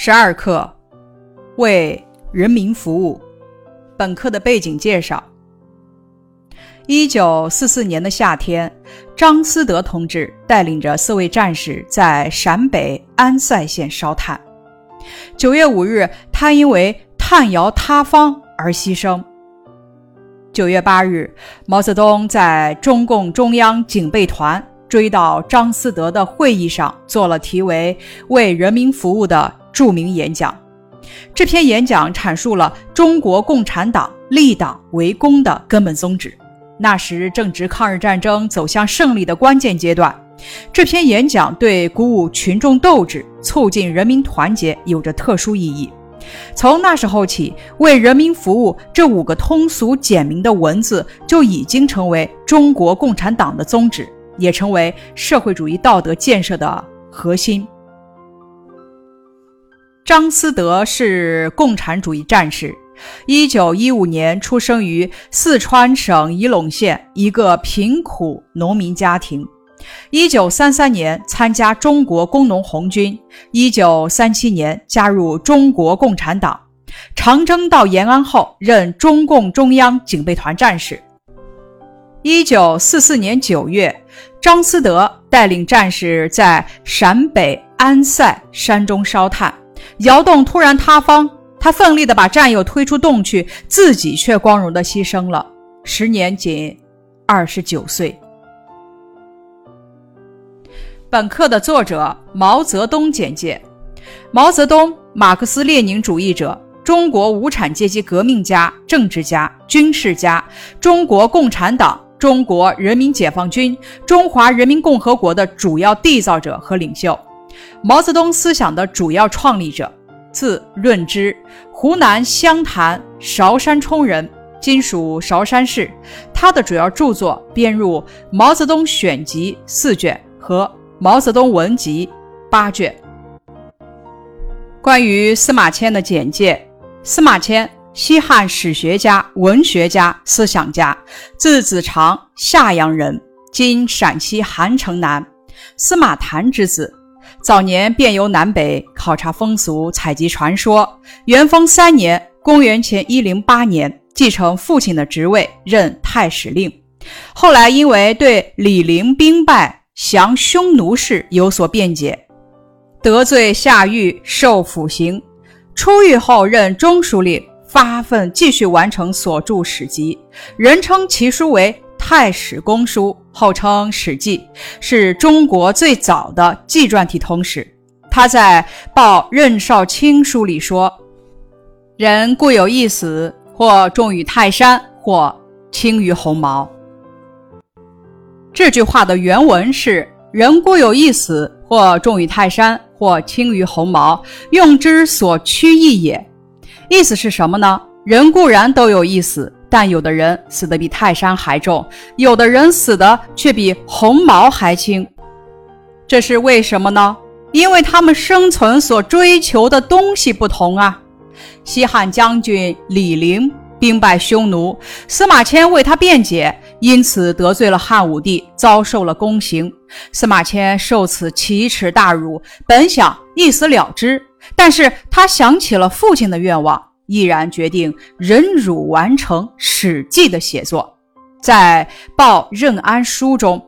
十二课为人民服务。本课的背景介绍：一九四四年的夏天，张思德同志带领着四位战士在陕北安塞县烧炭。九月五日，他因为炭窑塌方而牺牲。九月八日，毛泽东在中共中央警备团追悼张思德的会议上，做了题为“为人民服务”的。著名演讲，这篇演讲阐述了中国共产党立党为公的根本宗旨。那时正值抗日战争走向胜利的关键阶段，这篇演讲对鼓舞群众斗志、促进人民团结有着特殊意义。从那时候起，“为人民服务”这五个通俗简明的文字就已经成为中国共产党的宗旨，也成为社会主义道德建设的核心。张思德是共产主义战士，一九一五年出生于四川省仪陇县一个贫苦农民家庭。一九三三年参加中国工农红军，一九三七年加入中国共产党。长征到延安后，任中共中央警备团战士。一九四四年九月，张思德带领战士在陕北安塞山中烧炭。窑洞突然塌方，他奋力地把战友推出洞去，自己却光荣地牺牲了，时年仅二十九岁。本课的作者毛泽东简介：毛泽东，马克思列宁主义者，中国无产阶级革命家、政治家、军事家，中国共产党、中国人民解放军、中华人民共和国的主要缔造者和领袖。毛泽东思想的主要创立者，字润之，湖南湘潭韶山冲人，今属韶山市。他的主要著作编入《毛泽东选集》四卷和《毛泽东文集》八卷。关于司马迁的简介：司马迁，西汉史学家、文学家、思想家，字子长，夏阳人，今陕西韩城南，司马谈之子。早年遍游南北，考察风俗，采集传说。元丰三年（公元前一零八年），继承父亲的职位，任太史令。后来因为对李陵兵败降匈奴事有所辩解，得罪下狱，受腐刑。出狱后任中书令，发奋继续完成所著史籍，人称其书为。太史公书，后称《史记》，是中国最早的纪传体通史。他在《报任少卿书》里说：“人固有一死，或重于泰山，或轻于鸿毛。”这句话的原文是：“人固有一死，或重于泰山，或轻于鸿毛，用之所趋异也。”意思是什么呢？人固然都有一死。但有的人死得比泰山还重，有的人死的却比鸿毛还轻，这是为什么呢？因为他们生存所追求的东西不同啊。西汉将军李陵兵败匈奴，司马迁为他辩解，因此得罪了汉武帝，遭受了宫刑。司马迁受此奇耻大辱，本想一死了之，但是他想起了父亲的愿望。毅然决定忍辱完成《史记》的写作，在《报任安书》中，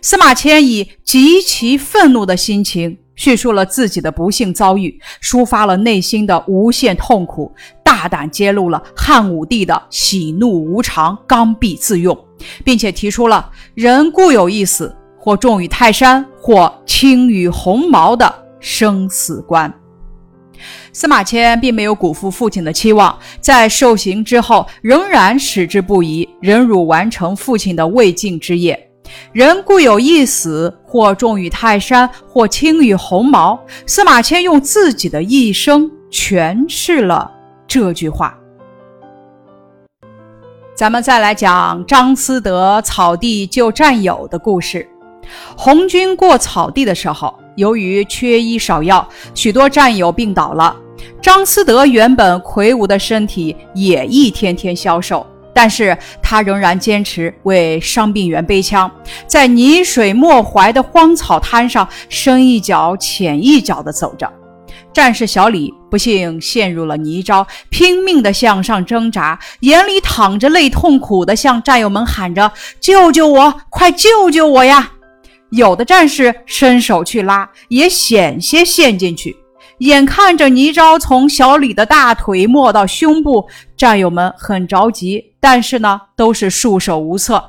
司马迁以极其愤怒的心情叙述了自己的不幸遭遇，抒发了内心的无限痛苦，大胆揭露了汉武帝的喜怒无常、刚愎自用，并且提出了“人固有一死，或重于泰山，或轻于鸿毛”的生死观。司马迁并没有辜负父亲的期望，在受刑之后仍然矢志不移，忍辱完成父亲的未竟之业。人固有一死，或重于泰山，或轻于鸿毛。司马迁用自己的一生诠释了这句话。咱们再来讲张思德草地救战友的故事。红军过草地的时候。由于缺医少药，许多战友病倒了。张思德原本魁梧的身体也一天天消瘦，但是他仍然坚持为伤病员背枪，在泥水没怀的荒草滩上深一脚浅一脚地走着。战士小李不幸陷入了泥沼，拼命地向上挣扎，眼里淌着泪，痛苦地向战友们喊着：“救救我！快救救我呀！”有的战士伸手去拉，也险些陷进去。眼看着泥沼从小李的大腿没到胸部，战友们很着急，但是呢，都是束手无策。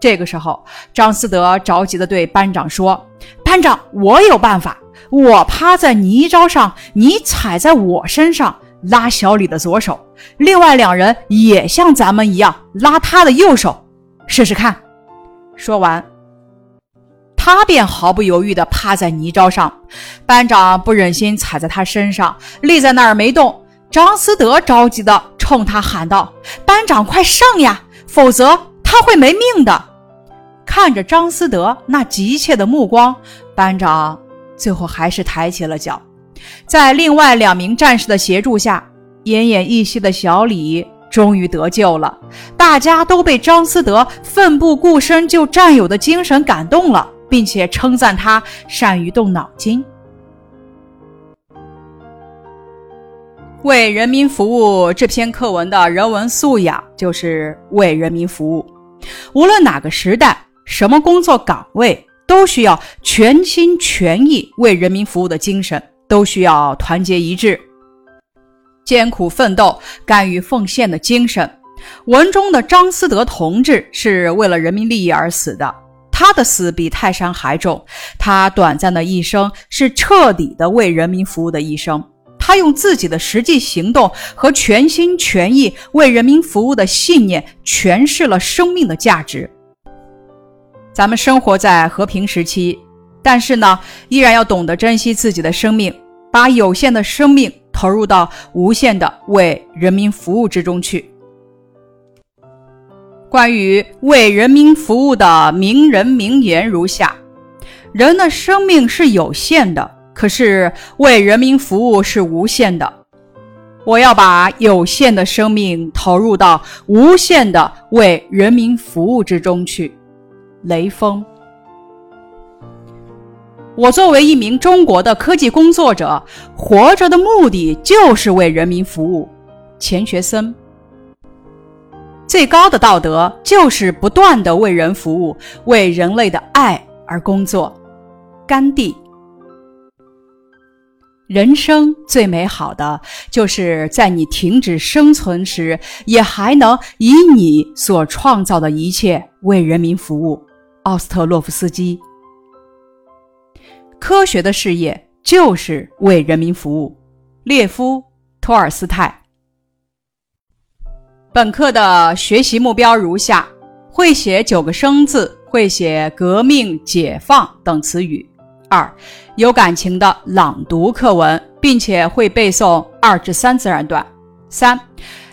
这个时候，张思德着急地对班长说：“班长，我有办法。我趴在泥沼上，你踩在我身上，拉小李的左手，另外两人也像咱们一样拉他的右手，试试看。”说完。他便毫不犹豫地趴在泥沼上，班长不忍心踩在他身上，立在那儿没动。张思德着急地冲他喊道：“班长，快上呀，否则他会没命的！”看着张思德那急切的目光，班长最后还是抬起了脚。在另外两名战士的协助下，奄奄一息的小李终于得救了。大家都被张思德奋不顾身救战友的精神感动了。并且称赞他善于动脑筋，为人民服务。这篇课文的人文素养就是为人民服务。无论哪个时代、什么工作岗位，都需要全心全意为人民服务的精神，都需要团结一致、艰苦奋斗、甘于奉献的精神。文中的张思德同志是为了人民利益而死的。他的死比泰山还重，他短暂的一生是彻底的为人民服务的一生。他用自己的实际行动和全心全意为人民服务的信念，诠释了生命的价值。咱们生活在和平时期，但是呢，依然要懂得珍惜自己的生命，把有限的生命投入到无限的为人民服务之中去。关于为人民服务的名人名言如下：人的生命是有限的，可是为人民服务是无限的。我要把有限的生命投入到无限的为人民服务之中去。雷锋。我作为一名中国的科技工作者，活着的目的就是为人民服务。钱学森。最高的道德就是不断的为人服务，为人类的爱而工作。甘地，人生最美好的就是在你停止生存时，也还能以你所创造的一切为人民服务。奥斯特洛夫斯基，科学的事业就是为人民服务。列夫·托尔斯泰。本课的学习目标如下：会写九个生字，会写革命、解放等词语。二、有感情的朗读课文，并且会背诵二至三自然段。三、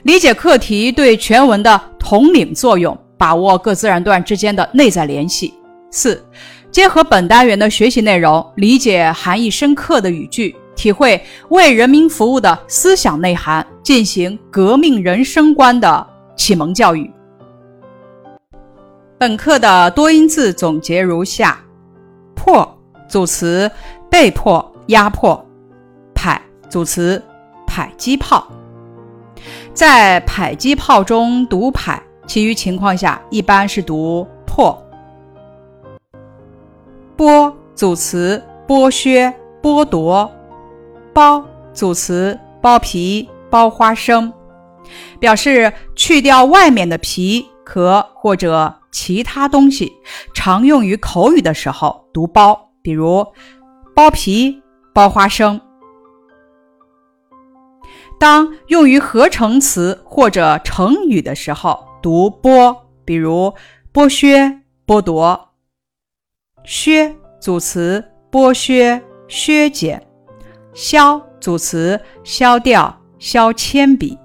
理解课题对全文的统领作用，把握各自然段之间的内在联系。四、结合本单元的学习内容，理解含义深刻的语句。体会为人民服务的思想内涵，进行革命人生观的启蒙教育。本课的多音字总结如下：迫组词，被迫、压迫；迫组词，迫击炮。在迫击炮中读迫，其余情况下一般是读迫。剥组词，剥削、剥夺。剥组词，剥皮、剥花生，表示去掉外面的皮壳或者其他东西。常用于口语的时候读剥，比如剥皮、剥花生。当用于合成词或者成语的时候读剥，比如剥削、剥夺。削组词，剥削、削减。削组词，削掉、削铅笔。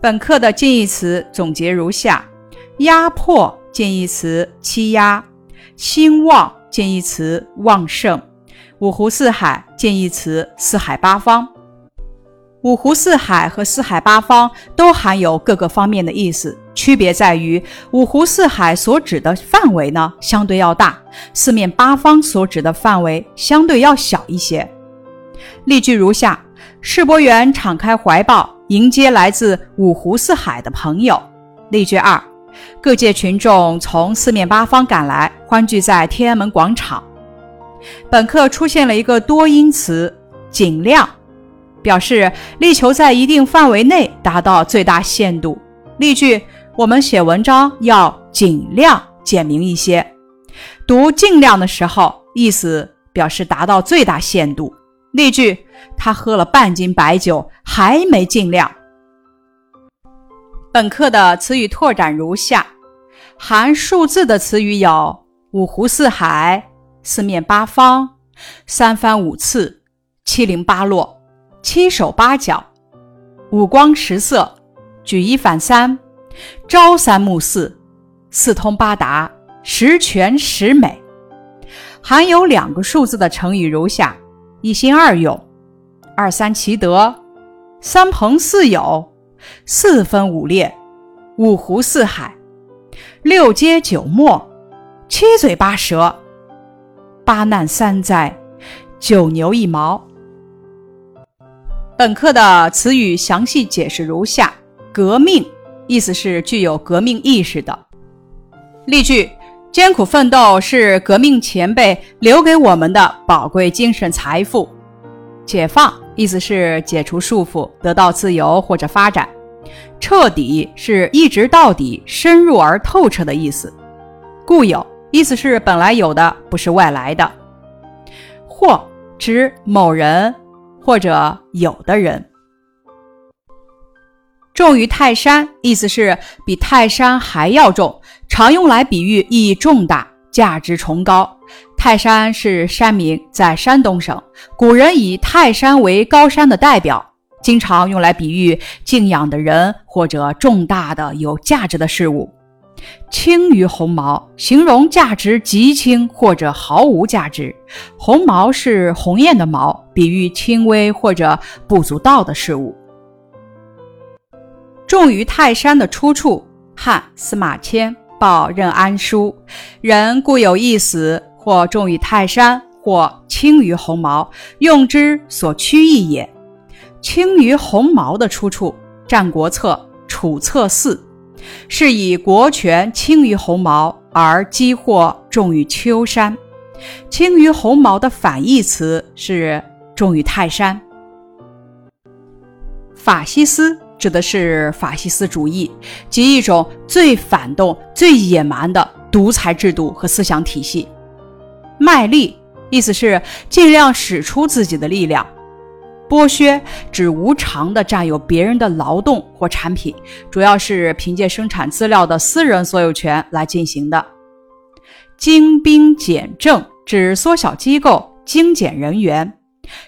本课的近义词总结如下：压迫近义词欺压，兴旺近义词旺盛，五湖四海近义词四海八方。五湖四海和四海八方都含有各个方面的意思，区别在于五湖四海所指的范围呢相对要大，四面八方所指的范围相对要小一些。例句如下：世博园敞开怀抱，迎接来自五湖四海的朋友。例句二：各界群众从四面八方赶来，欢聚在天安门广场。本课出现了一个多音词“尽量”，表示力求在一定范围内达到最大限度。例句：我们写文章要尽量简明一些。读“尽量”的时候，意思表示达到最大限度。例句：他喝了半斤白酒，还没尽量。本课的词语拓展如下：含数字的词语有五湖四海、四面八方、三番五次、七零八落、七手八脚、五光十色、举一反三、朝三暮四、四通八达、十全十美。含有两个数字的成语如下：一心二用、二三其德、三朋四友。四分五裂，五湖四海，六街九陌，七嘴八舌，八难三灾，九牛一毛。本课的词语详细解释如下：革命，意思是具有革命意识的。例句：艰苦奋斗是革命前辈留给我们的宝贵精神财富。解放。意思是解除束缚，得到自由或者发展。彻底是一直到底、深入而透彻的意思。固有意思是本来有的，不是外来的。或指某人或者有的人。重于泰山意思是比泰山还要重，常用来比喻意义重大、价值崇高。泰山是山名，在山东省，古人以泰山为高山的代表，经常用来比喻敬仰的人或者重大的有价值的事物。轻于鸿毛，形容价值极轻或者毫无价值。鸿毛是鸿雁的毛，比喻轻微或者不足道的事物。重于泰山的出处：汉司马迁《报任安书》，人固有一死。或重于泰山，或轻于鸿毛，用之所趋异也。轻于鸿毛的出处，《战国策·楚策四》，是以国权轻于鸿毛，而积祸重于丘山。轻于鸿毛的反义词是重于泰山。法西斯指的是法西斯主义，即一种最反动、最野蛮的独裁制度和思想体系。卖力，意思是尽量使出自己的力量；剥削指无偿的占有别人的劳动或产品，主要是凭借生产资料的私人所有权来进行的；精兵简政指缩小机构、精简人员；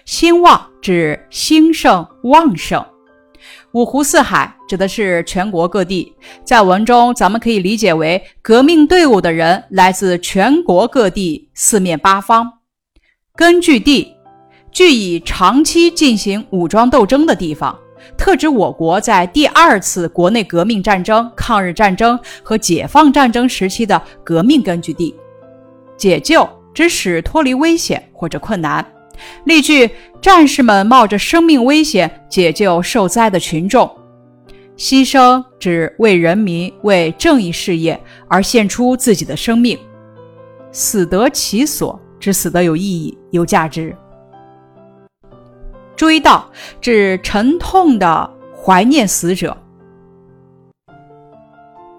兴旺指兴盛、旺盛。五湖四海指的是全国各地，在文中咱们可以理解为革命队伍的人来自全国各地四面八方。根据地，据以长期进行武装斗争的地方，特指我国在第二次国内革命战争、抗日战争和解放战争时期的革命根据地。解救指使脱离危险或者困难。例句：战士们冒着生命危险解救受灾的群众。牺牲指为人民、为正义事业而献出自己的生命。死得其所指死得有意义、有价值。追悼指沉痛的怀念死者。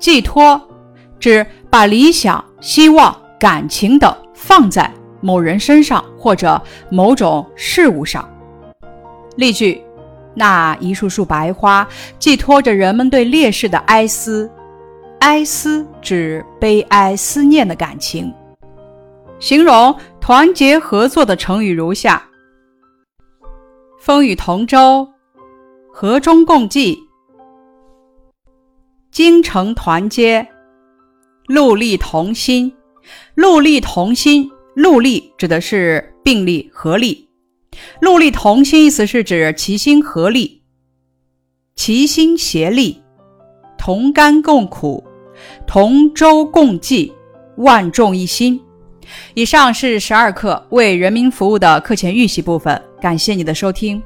寄托指把理想、希望、感情等放在。某人身上或者某种事物上。例句：那一束束白花寄托着人们对烈士的哀思，哀思指悲哀、思念的感情。形容团结合作的成语如下：风雨同舟，和衷共济，精诚团结，戮力同心，戮力同心。戮力指的是并力合力，戮力同心意思是指齐心合力、齐心协力、同甘共苦、同舟共济、万众一心。以上是十二课为人民服务的课前预习部分，感谢你的收听。